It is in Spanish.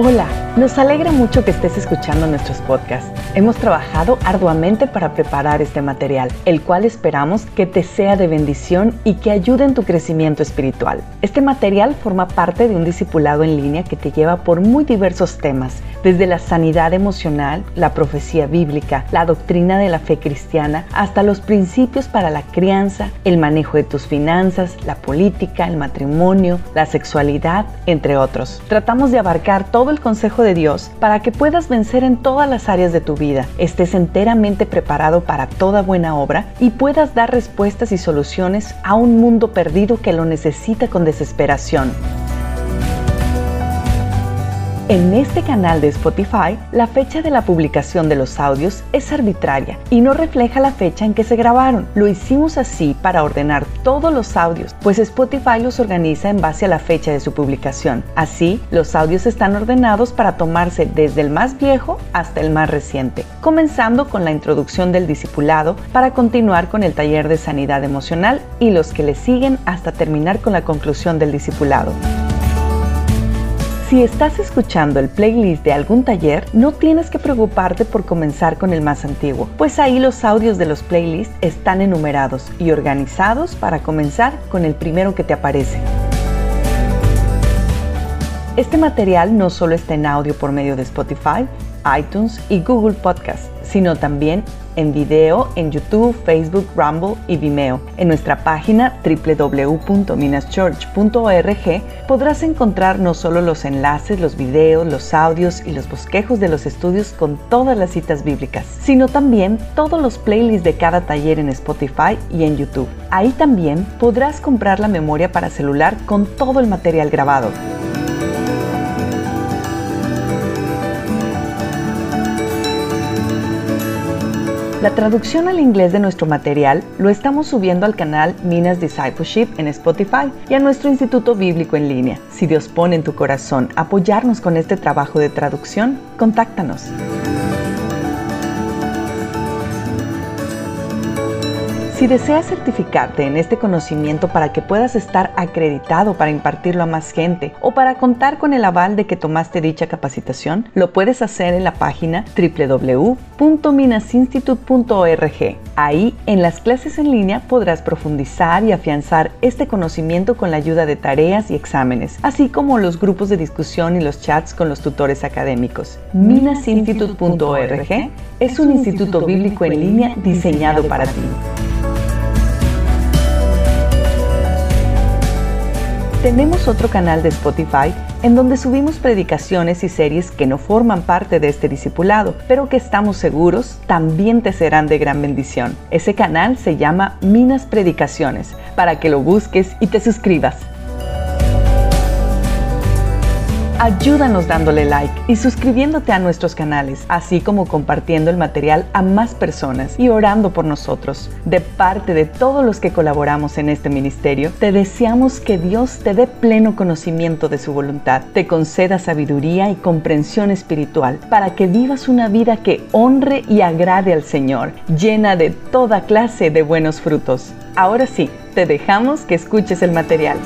Hola, nos alegra mucho que estés escuchando nuestros podcasts. Hemos trabajado arduamente para preparar este material, el cual esperamos que te sea de bendición y que ayude en tu crecimiento espiritual. Este material forma parte de un discipulado en línea que te lleva por muy diversos temas, desde la sanidad emocional, la profecía bíblica, la doctrina de la fe cristiana, hasta los principios para la crianza, el manejo de tus finanzas, la política, el matrimonio, la sexualidad, entre otros. Tratamos de abarcar todo el consejo de Dios para que puedas vencer en todas las áreas de tu vida, estés enteramente preparado para toda buena obra y puedas dar respuestas y soluciones a un mundo perdido que lo necesita con desesperación. En este canal de Spotify, la fecha de la publicación de los audios es arbitraria y no refleja la fecha en que se grabaron. Lo hicimos así para ordenar todos los audios, pues Spotify los organiza en base a la fecha de su publicación. Así, los audios están ordenados para tomarse desde el más viejo hasta el más reciente, comenzando con la introducción del discipulado para continuar con el taller de sanidad emocional y los que le siguen hasta terminar con la conclusión del discipulado. Si estás escuchando el playlist de algún taller, no tienes que preocuparte por comenzar con el más antiguo, pues ahí los audios de los playlists están enumerados y organizados para comenzar con el primero que te aparece. Este material no solo está en audio por medio de Spotify, iTunes y Google Podcast, sino también en video en YouTube, Facebook, Rumble y Vimeo. En nuestra página www.minaschurch.org podrás encontrar no solo los enlaces, los videos, los audios y los bosquejos de los estudios con todas las citas bíblicas, sino también todos los playlists de cada taller en Spotify y en YouTube. Ahí también podrás comprar la memoria para celular con todo el material grabado. La traducción al inglés de nuestro material lo estamos subiendo al canal Minas Discipleship en Spotify y a nuestro Instituto Bíblico en línea. Si Dios pone en tu corazón apoyarnos con este trabajo de traducción, contáctanos. Si deseas certificarte en este conocimiento para que puedas estar acreditado para impartirlo a más gente o para contar con el aval de que tomaste dicha capacitación, lo puedes hacer en la página www.minasinstitute.org. Ahí, en las clases en línea, podrás profundizar y afianzar este conocimiento con la ayuda de tareas y exámenes, así como los grupos de discusión y los chats con los tutores académicos. Minasinstitute.org es un instituto bíblico en línea diseñado para ti. Tenemos otro canal de Spotify en donde subimos predicaciones y series que no forman parte de este discipulado, pero que estamos seguros también te serán de gran bendición. Ese canal se llama Minas Predicaciones, para que lo busques y te suscribas. Ayúdanos dándole like y suscribiéndote a nuestros canales, así como compartiendo el material a más personas y orando por nosotros. De parte de todos los que colaboramos en este ministerio, te deseamos que Dios te dé pleno conocimiento de su voluntad, te conceda sabiduría y comprensión espiritual para que vivas una vida que honre y agrade al Señor, llena de toda clase de buenos frutos. Ahora sí, te dejamos que escuches el material.